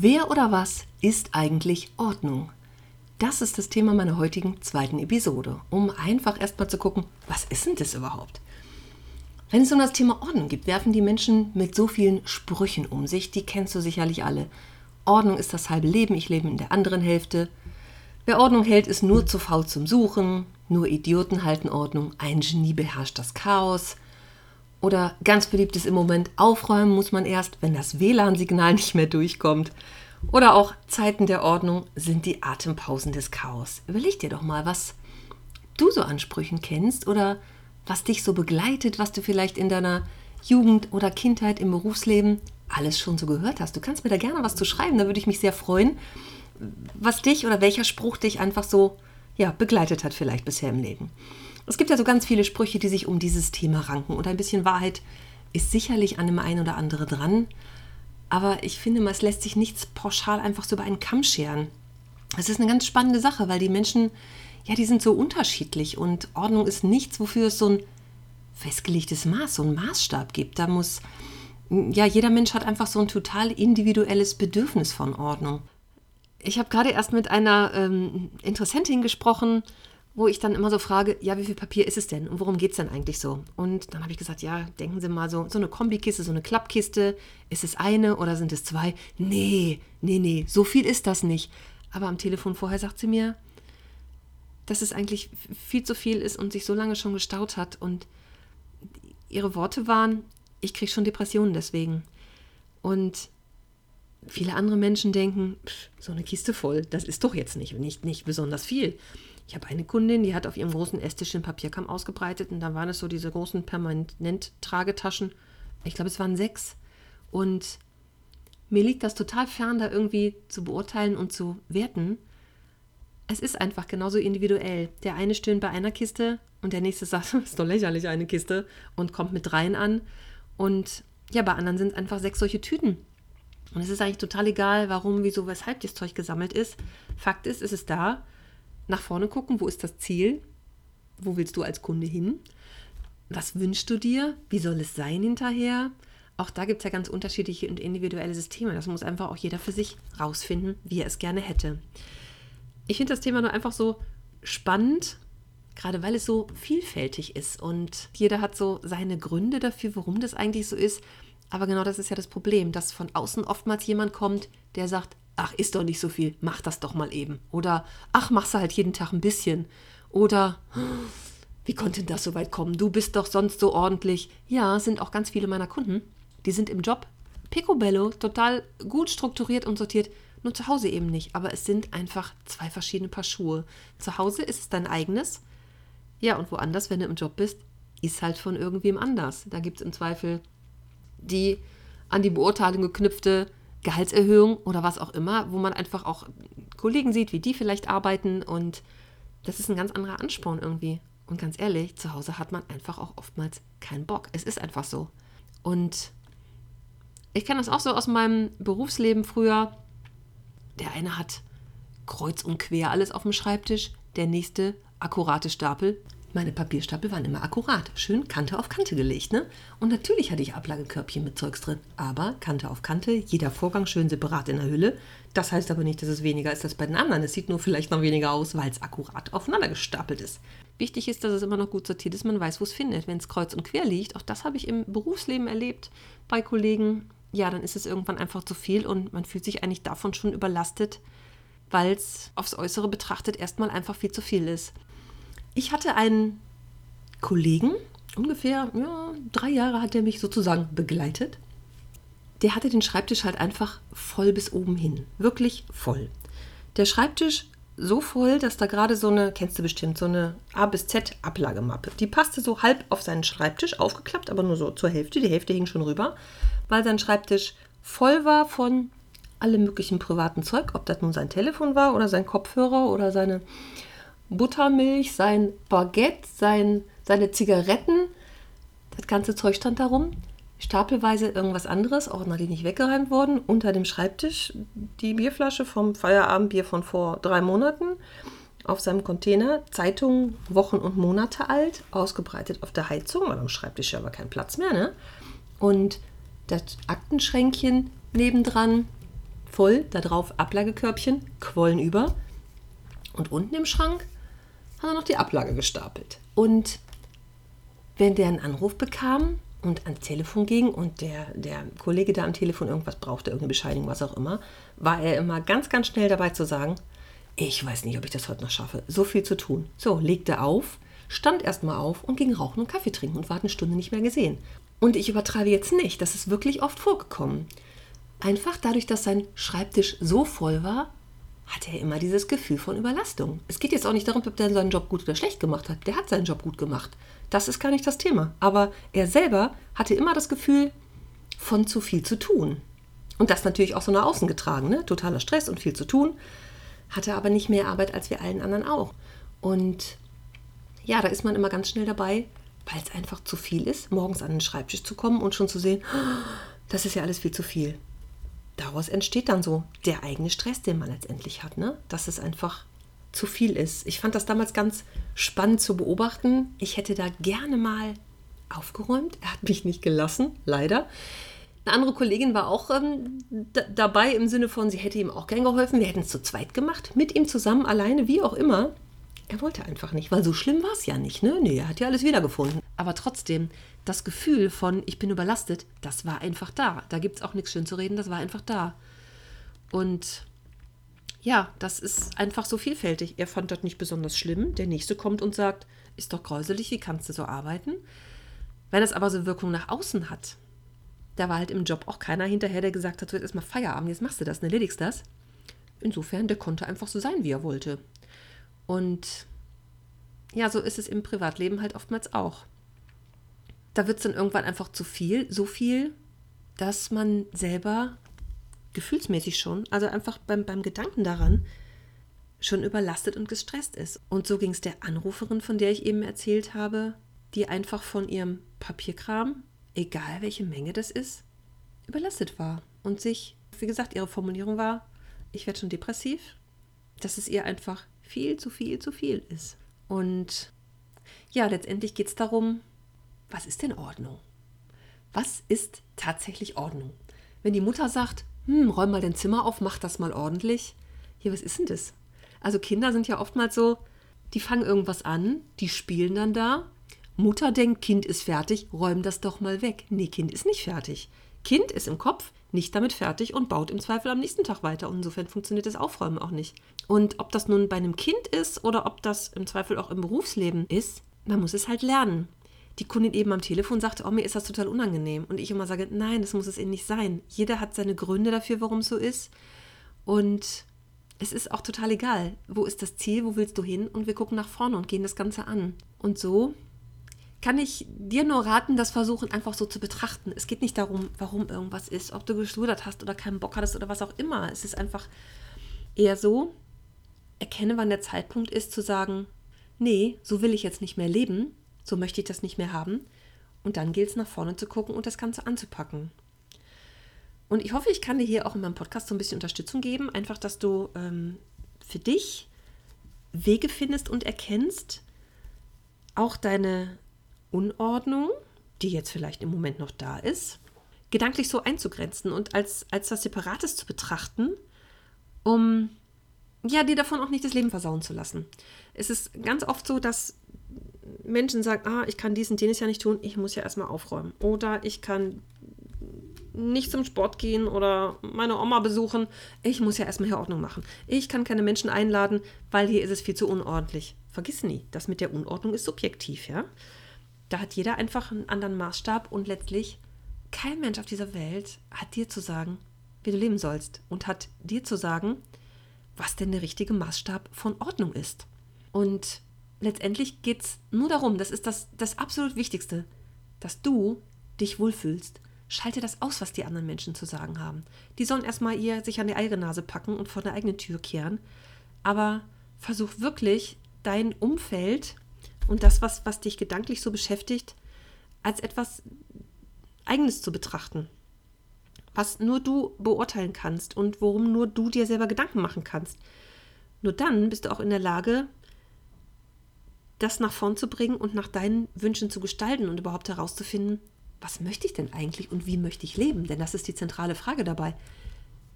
Wer oder was ist eigentlich Ordnung? Das ist das Thema meiner heutigen zweiten Episode, um einfach erstmal zu gucken, was ist denn das überhaupt? Wenn es um das Thema Ordnung geht, werfen die Menschen mit so vielen Sprüchen um sich, die kennst du sicherlich alle. Ordnung ist das halbe Leben, ich lebe in der anderen Hälfte. Wer Ordnung hält, ist nur zu faul zum Suchen, nur Idioten halten Ordnung, ein Genie beherrscht das Chaos. Oder ganz beliebt ist im Moment, aufräumen muss man erst, wenn das WLAN-Signal nicht mehr durchkommt. Oder auch Zeiten der Ordnung sind die Atempausen des Chaos. Überleg dir doch mal, was du so Ansprüchen kennst oder was dich so begleitet, was du vielleicht in deiner Jugend oder Kindheit im Berufsleben alles schon so gehört hast. Du kannst mir da gerne was zu schreiben, da würde ich mich sehr freuen, was dich oder welcher Spruch dich einfach so ja, begleitet hat vielleicht bisher im Leben. Es gibt ja so ganz viele Sprüche, die sich um dieses Thema ranken. Und ein bisschen Wahrheit ist sicherlich an dem einen oder anderen dran. Aber ich finde, es lässt sich nichts pauschal einfach so über einen Kamm scheren. Es ist eine ganz spannende Sache, weil die Menschen, ja, die sind so unterschiedlich. Und Ordnung ist nichts, wofür es so ein festgelegtes Maß, so ein Maßstab gibt. Da muss, ja, jeder Mensch hat einfach so ein total individuelles Bedürfnis von Ordnung. Ich habe gerade erst mit einer ähm, Interessentin gesprochen, wo ich dann immer so frage, ja, wie viel Papier ist es denn und worum geht es denn eigentlich so? Und dann habe ich gesagt, ja, denken Sie mal so, so eine Kombikiste, so eine Klappkiste, ist es eine oder sind es zwei? Nee, nee, nee, so viel ist das nicht. Aber am Telefon vorher sagt sie mir, dass es eigentlich viel zu viel ist und sich so lange schon gestaut hat. Und ihre Worte waren, ich kriege schon Depressionen deswegen. Und viele andere Menschen denken, so eine Kiste voll, das ist doch jetzt nicht, nicht, nicht besonders viel. Ich habe eine Kundin, die hat auf ihrem großen Esstisch den Papierkamm ausgebreitet und da waren es so diese großen Permanent-Tragetaschen. Ich glaube, es waren sechs. Und mir liegt das total fern, da irgendwie zu beurteilen und zu werten. Es ist einfach genauso individuell. Der eine stöhnt bei einer Kiste und der nächste sagt, ist doch lächerlich eine Kiste und kommt mit dreien an. Und ja, bei anderen sind es einfach sechs solche Tüten. Und es ist eigentlich total egal, warum, wieso, weshalb das Zeug gesammelt ist. Fakt ist, es ist da nach vorne gucken, wo ist das Ziel? Wo willst du als Kunde hin? Was wünschst du dir? Wie soll es sein hinterher? Auch da gibt es ja ganz unterschiedliche und individuelle Systeme. Das muss einfach auch jeder für sich rausfinden, wie er es gerne hätte. Ich finde das Thema nur einfach so spannend, gerade weil es so vielfältig ist und jeder hat so seine Gründe dafür, warum das eigentlich so ist. Aber genau das ist ja das Problem, dass von außen oftmals jemand kommt, der sagt, ach, ist doch nicht so viel, mach das doch mal eben. Oder, ach, machst du halt jeden Tag ein bisschen. Oder, wie konnte das so weit kommen? Du bist doch sonst so ordentlich. Ja, sind auch ganz viele meiner Kunden. Die sind im Job picobello, total gut strukturiert und sortiert. Nur zu Hause eben nicht. Aber es sind einfach zwei verschiedene Paar Schuhe. Zu Hause ist es dein eigenes. Ja, und woanders, wenn du im Job bist, ist halt von irgendwem anders. Da gibt es im Zweifel die an die Beurteilung geknüpfte Gehaltserhöhung oder was auch immer, wo man einfach auch Kollegen sieht, wie die vielleicht arbeiten und das ist ein ganz anderer Ansporn irgendwie. Und ganz ehrlich, zu Hause hat man einfach auch oftmals keinen Bock. Es ist einfach so. Und ich kenne das auch so aus meinem Berufsleben früher. Der eine hat kreuz und quer alles auf dem Schreibtisch, der nächste akkurate Stapel meine Papierstapel waren immer akkurat, schön Kante auf Kante gelegt. Ne? Und natürlich hatte ich Ablagekörbchen mit Zeugs drin, aber Kante auf Kante, jeder Vorgang schön separat in der Hülle. Das heißt aber nicht, dass es weniger ist als bei den anderen. Es sieht nur vielleicht noch weniger aus, weil es akkurat aufeinander gestapelt ist. Wichtig ist, dass es immer noch gut sortiert ist, man weiß, wo es findet. Wenn es kreuz und quer liegt, auch das habe ich im Berufsleben erlebt bei Kollegen, ja, dann ist es irgendwann einfach zu viel und man fühlt sich eigentlich davon schon überlastet, weil es aufs Äußere betrachtet erstmal einfach viel zu viel ist. Ich hatte einen Kollegen, ungefähr ja, drei Jahre hat er mich sozusagen begleitet. Der hatte den Schreibtisch halt einfach voll bis oben hin. Wirklich voll. Der Schreibtisch so voll, dass da gerade so eine, kennst du bestimmt, so eine A bis Z Ablagemappe. Die passte so halb auf seinen Schreibtisch, aufgeklappt, aber nur so zur Hälfte. Die Hälfte hing schon rüber, weil sein Schreibtisch voll war von allem möglichen privaten Zeug, ob das nun sein Telefon war oder sein Kopfhörer oder seine Buttermilch, sein Baguette, sein, seine Zigaretten. Das ganze Zeug stand darum. Stapelweise irgendwas anderes, noch nicht weggeräumt worden. Unter dem Schreibtisch die Bierflasche vom Feierabendbier von vor drei Monaten. Auf seinem Container Zeitungen Wochen und Monate alt, ausgebreitet auf der Heizung, weil am Schreibtisch ja aber kein Platz mehr. Ne? Und das Aktenschränkchen nebendran voll, da drauf Ablagekörbchen, Quollen über. Und unten im Schrank hat er noch die Ablage gestapelt. Und wenn der einen Anruf bekam und ans Telefon ging und der, der Kollege da am Telefon irgendwas brauchte, irgendeine Bescheinigung, was auch immer, war er immer ganz, ganz schnell dabei zu sagen, ich weiß nicht, ob ich das heute noch schaffe. So viel zu tun. So, legte auf, stand erstmal auf und ging rauchen und Kaffee trinken und war eine Stunde nicht mehr gesehen. Und ich übertreibe jetzt nicht, das ist wirklich oft vorgekommen. Einfach dadurch, dass sein Schreibtisch so voll war, hatte er immer dieses Gefühl von Überlastung. Es geht jetzt auch nicht darum, ob der seinen Job gut oder schlecht gemacht hat. Der hat seinen Job gut gemacht. Das ist gar nicht das Thema. Aber er selber hatte immer das Gefühl von zu viel zu tun. Und das natürlich auch so nach außen getragen. Ne? Totaler Stress und viel zu tun. Hatte aber nicht mehr Arbeit als wir allen anderen auch. Und ja, da ist man immer ganz schnell dabei, weil es einfach zu viel ist, morgens an den Schreibtisch zu kommen und schon zu sehen, das ist ja alles viel zu viel daraus entsteht dann so der eigene Stress, den man letztendlich hat, ne? dass es einfach zu viel ist. Ich fand das damals ganz spannend zu beobachten. Ich hätte da gerne mal aufgeräumt. Er hat mich nicht gelassen, leider. Eine andere Kollegin war auch ähm, dabei im Sinne von, sie hätte ihm auch gern geholfen. Wir hätten es zu zweit gemacht, mit ihm zusammen, alleine, wie auch immer. Er wollte einfach nicht, weil so schlimm war es ja nicht. Ne? Nee, er hat ja alles wiedergefunden. Aber trotzdem, das Gefühl von, ich bin überlastet, das war einfach da. Da gibt es auch nichts schön zu reden, das war einfach da. Und ja, das ist einfach so vielfältig. Er fand das nicht besonders schlimm. Der nächste kommt und sagt, ist doch gräuselig, wie kannst du so arbeiten? Wenn es aber so Wirkung nach außen hat, da war halt im Job auch keiner hinterher, der gesagt hat, so jetzt erstmal Feierabend, jetzt machst du das, ne, erledigst das. Insofern, der konnte einfach so sein, wie er wollte. Und ja, so ist es im Privatleben halt oftmals auch. Da wird es dann irgendwann einfach zu viel, so viel, dass man selber gefühlsmäßig schon, also einfach beim, beim Gedanken daran, schon überlastet und gestresst ist. Und so ging es der Anruferin, von der ich eben erzählt habe, die einfach von ihrem Papierkram, egal welche Menge das ist, überlastet war und sich, wie gesagt, ihre Formulierung war, ich werde schon depressiv, dass es ihr einfach viel zu viel zu viel ist. Und ja, letztendlich geht es darum, was ist denn Ordnung? Was ist tatsächlich Ordnung? Wenn die Mutter sagt, hm, räum mal dein Zimmer auf, mach das mal ordentlich. Ja, was ist denn das? Also Kinder sind ja oftmals so, die fangen irgendwas an, die spielen dann da. Mutter denkt, Kind ist fertig, räum das doch mal weg. Nee, Kind ist nicht fertig. Kind ist im Kopf, nicht damit fertig und baut im Zweifel am nächsten Tag weiter. Und insofern funktioniert das Aufräumen auch nicht. Und ob das nun bei einem Kind ist oder ob das im Zweifel auch im Berufsleben ist, man muss es halt lernen. Die Kundin eben am Telefon sagte, oh, mir ist das total unangenehm. Und ich immer sage, nein, das muss es eben nicht sein. Jeder hat seine Gründe dafür, warum es so ist. Und es ist auch total egal, wo ist das Ziel, wo willst du hin? Und wir gucken nach vorne und gehen das Ganze an. Und so kann ich dir nur raten, das versuchen einfach so zu betrachten. Es geht nicht darum, warum irgendwas ist, ob du geschludert hast oder keinen Bock hattest oder was auch immer. Es ist einfach eher so, erkenne, wann der Zeitpunkt ist, zu sagen, nee, so will ich jetzt nicht mehr leben, so möchte ich das nicht mehr haben. Und dann gilt es nach vorne zu gucken und das Ganze anzupacken. Und ich hoffe, ich kann dir hier auch in meinem Podcast so ein bisschen Unterstützung geben, einfach, dass du ähm, für dich Wege findest und erkennst, auch deine Unordnung, die jetzt vielleicht im Moment noch da ist, gedanklich so einzugrenzen und als, als was Separates zu betrachten, um ja, dir davon auch nicht das Leben versauen zu lassen. Es ist ganz oft so, dass Menschen sagen, ah, ich kann dies und jenes ja nicht tun, ich muss ja erstmal aufräumen. Oder ich kann nicht zum Sport gehen oder meine Oma besuchen, ich muss ja erstmal hier Ordnung machen. Ich kann keine Menschen einladen, weil hier ist es viel zu unordentlich. Vergiss nie, das mit der Unordnung ist subjektiv, ja. Da hat jeder einfach einen anderen Maßstab und letztlich kein Mensch auf dieser Welt hat dir zu sagen, wie du leben sollst und hat dir zu sagen, was denn der richtige Maßstab von Ordnung ist. Und letztendlich geht es nur darum, das ist das, das absolut Wichtigste, dass du dich wohlfühlst. Schalte das aus, was die anderen Menschen zu sagen haben. Die sollen erstmal ihr sich an die eigene Nase packen und vor der eigenen Tür kehren. Aber versuch wirklich, dein Umfeld und das, was, was dich gedanklich so beschäftigt, als etwas Eigenes zu betrachten. Was nur du beurteilen kannst und worum nur du dir selber Gedanken machen kannst. Nur dann bist du auch in der Lage, das nach vorn zu bringen und nach deinen Wünschen zu gestalten und überhaupt herauszufinden, was möchte ich denn eigentlich und wie möchte ich leben? Denn das ist die zentrale Frage dabei.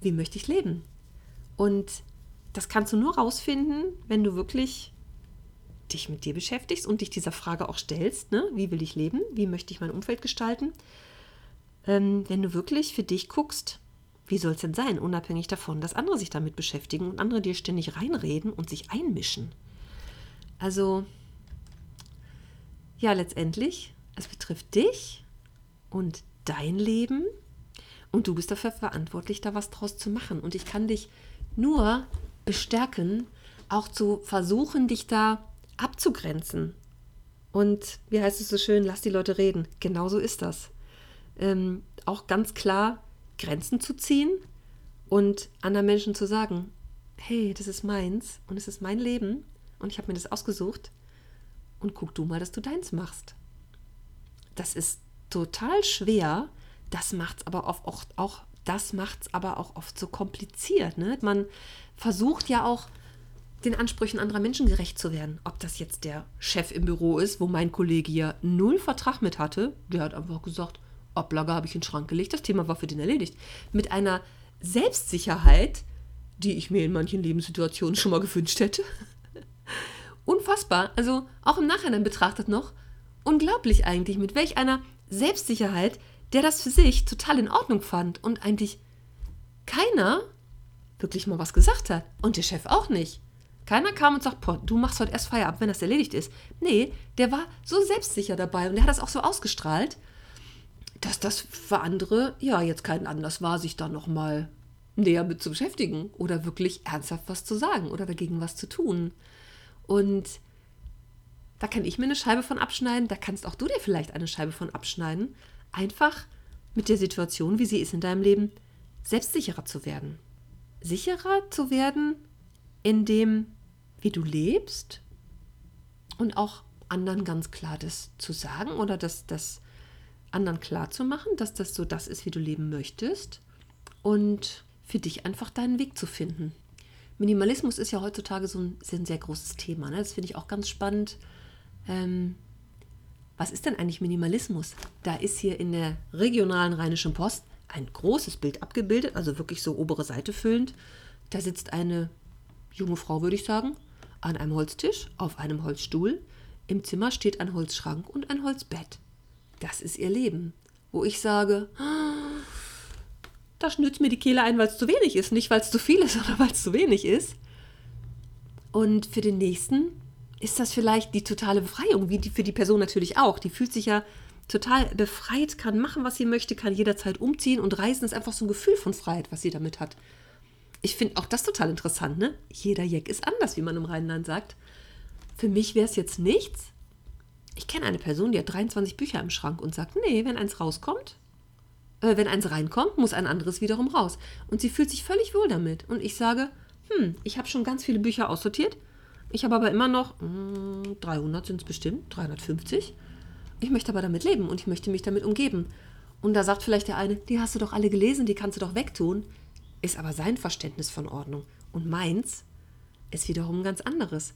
Wie möchte ich leben? Und das kannst du nur rausfinden, wenn du wirklich dich mit dir beschäftigst und dich dieser Frage auch stellst, ne? wie will ich leben, wie möchte ich mein Umfeld gestalten, ähm, wenn du wirklich für dich guckst, wie soll es denn sein, unabhängig davon, dass andere sich damit beschäftigen und andere dir ständig reinreden und sich einmischen. Also, ja, letztendlich, es betrifft dich und dein Leben und du bist dafür verantwortlich, da was draus zu machen. Und ich kann dich nur bestärken, auch zu versuchen, dich da abzugrenzen. Und wie heißt es so schön, lass die Leute reden. Genauso ist das. Ähm, auch ganz klar Grenzen zu ziehen und anderen Menschen zu sagen, hey, das ist meins und es ist mein Leben und ich habe mir das ausgesucht und guck du mal, dass du deins machst. Das ist total schwer, das macht es aber oft auch, auch das macht's aber auch oft so kompliziert. Ne? Man versucht ja auch den Ansprüchen anderer Menschen gerecht zu werden. Ob das jetzt der Chef im Büro ist, wo mein Kollege ja null Vertrag mit hatte, der hat einfach gesagt, Ablage habe ich in den Schrank gelegt, das Thema war für den erledigt. Mit einer Selbstsicherheit, die ich mir in manchen Lebenssituationen schon mal gewünscht hätte. Unfassbar, also auch im Nachhinein betrachtet noch, unglaublich eigentlich, mit welch einer Selbstsicherheit der das für sich total in Ordnung fand und eigentlich keiner wirklich mal was gesagt hat. Und der Chef auch nicht. Keiner kam und sagt, du machst heute erst Feierabend, wenn das erledigt ist. Nee, der war so selbstsicher dabei und der hat das auch so ausgestrahlt, dass das für andere ja jetzt kein Anlass war, sich da nochmal näher mit zu beschäftigen oder wirklich ernsthaft was zu sagen oder dagegen was zu tun. Und da kann ich mir eine Scheibe von abschneiden, da kannst auch du dir vielleicht eine Scheibe von abschneiden. Einfach mit der Situation, wie sie ist in deinem Leben, selbstsicherer zu werden. Sicherer zu werden in dem wie du lebst und auch anderen ganz klar das zu sagen oder das, das anderen klar zu machen, dass das so das ist, wie du leben möchtest und für dich einfach deinen Weg zu finden. Minimalismus ist ja heutzutage so ein, ein sehr großes Thema. Ne? Das finde ich auch ganz spannend. Ähm, was ist denn eigentlich Minimalismus? Da ist hier in der regionalen Rheinischen Post ein großes Bild abgebildet, also wirklich so obere Seite füllend. Da sitzt eine junge Frau, würde ich sagen, an einem Holztisch, auf einem Holzstuhl. Im Zimmer steht ein Holzschrank und ein Holzbett. Das ist ihr Leben. Wo ich sage, da schnürt mir die Kehle ein, weil es zu wenig ist. Nicht, weil es zu viel ist, sondern weil es zu wenig ist. Und für den nächsten ist das vielleicht die totale Befreiung, wie die, für die Person natürlich auch. Die fühlt sich ja total befreit, kann machen, was sie möchte, kann jederzeit umziehen und reisen ist einfach so ein Gefühl von Freiheit, was sie damit hat ich finde auch das total interessant, ne? Jeder Jack ist anders, wie man im Rheinland sagt. Für mich wäre es jetzt nichts. Ich kenne eine Person, die hat 23 Bücher im Schrank und sagt, nee, wenn eins rauskommt, wenn eins reinkommt, muss ein anderes wiederum raus. Und sie fühlt sich völlig wohl damit. Und ich sage, hm, ich habe schon ganz viele Bücher aussortiert. Ich habe aber immer noch, mh, hm, 300 sind es bestimmt, 350. Ich möchte aber damit leben und ich möchte mich damit umgeben. Und da sagt vielleicht der eine, die hast du doch alle gelesen, die kannst du doch wegtun ist aber sein Verständnis von Ordnung. Und meins ist wiederum ganz anderes.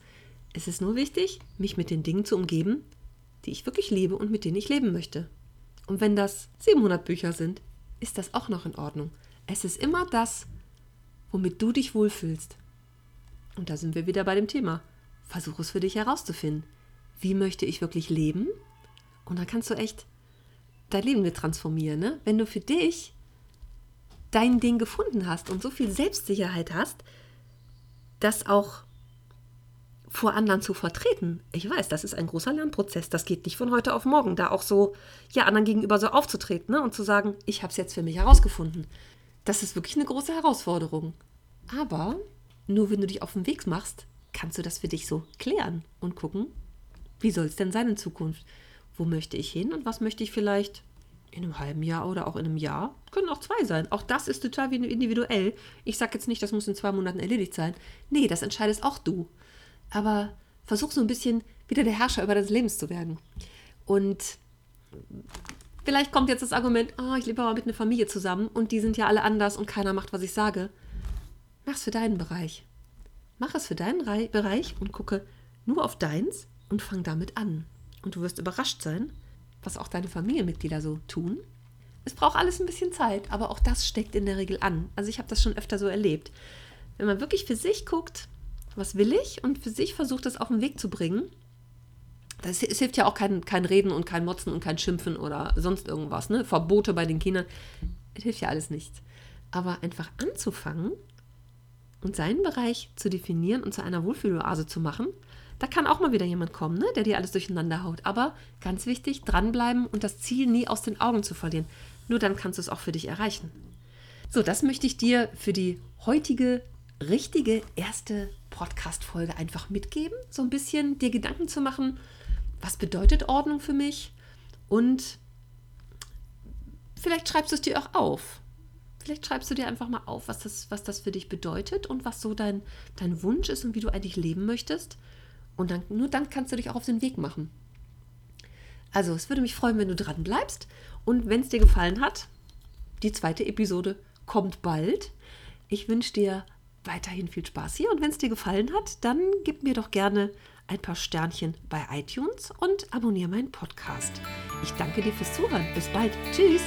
Es ist nur wichtig, mich mit den Dingen zu umgeben, die ich wirklich liebe und mit denen ich leben möchte. Und wenn das 700 Bücher sind, ist das auch noch in Ordnung. Es ist immer das, womit du dich wohlfühlst. Und da sind wir wieder bei dem Thema. Versuch es für dich herauszufinden. Wie möchte ich wirklich leben? Und dann kannst du echt dein Leben mit transformieren. Ne? Wenn du für dich dein Ding gefunden hast und so viel Selbstsicherheit hast, das auch vor anderen zu vertreten. Ich weiß, das ist ein großer Lernprozess. Das geht nicht von heute auf morgen, da auch so, ja, anderen gegenüber so aufzutreten ne? und zu sagen, ich habe es jetzt für mich herausgefunden. Das ist wirklich eine große Herausforderung. Aber Nur wenn du dich auf den Weg machst, kannst du das für dich so klären und gucken, wie soll es denn sein in Zukunft? Wo möchte ich hin und was möchte ich vielleicht in einem halben Jahr oder auch in einem Jahr? Können auch zwei sein. Auch das ist total individuell. Ich sage jetzt nicht, das muss in zwei Monaten erledigt sein. Nee, das entscheidest auch du. Aber versuch so ein bisschen wieder der Herrscher über deines Lebens zu werden. Und vielleicht kommt jetzt das Argument, oh, ich lebe aber mit einer Familie zusammen und die sind ja alle anders und keiner macht, was ich sage. Mach's für deinen Bereich. Mach es für deinen Bereich und gucke nur auf deins und fang damit an. Und du wirst überrascht sein, was auch deine Familienmitglieder so tun. Es braucht alles ein bisschen Zeit, aber auch das steckt in der Regel an. Also ich habe das schon öfter so erlebt. Wenn man wirklich für sich guckt, was will ich und für sich versucht, das auf den Weg zu bringen, das, es hilft ja auch kein, kein Reden und kein Motzen und kein Schimpfen oder sonst irgendwas, ne? Verbote bei den Kindern. Es hilft ja alles nichts. Aber einfach anzufangen und seinen Bereich zu definieren und zu einer Wohlfühloase zu machen, da kann auch mal wieder jemand kommen, ne, der dir alles durcheinander haut. Aber ganz wichtig, dranbleiben und das Ziel nie aus den Augen zu verlieren. Nur dann kannst du es auch für dich erreichen. So, das möchte ich dir für die heutige richtige erste Podcast-Folge einfach mitgeben. So ein bisschen dir Gedanken zu machen, was bedeutet Ordnung für mich? Und vielleicht schreibst du es dir auch auf. Vielleicht schreibst du dir einfach mal auf, was das, was das für dich bedeutet und was so dein, dein Wunsch ist und wie du eigentlich leben möchtest. Und dann, nur dann kannst du dich auch auf den Weg machen. Also, es würde mich freuen, wenn du dran bleibst. Und wenn es dir gefallen hat, die zweite Episode kommt bald. Ich wünsche dir weiterhin viel Spaß hier. Und wenn es dir gefallen hat, dann gib mir doch gerne ein paar Sternchen bei iTunes und abonniere meinen Podcast. Ich danke dir fürs Zuhören. Bis bald. Tschüss.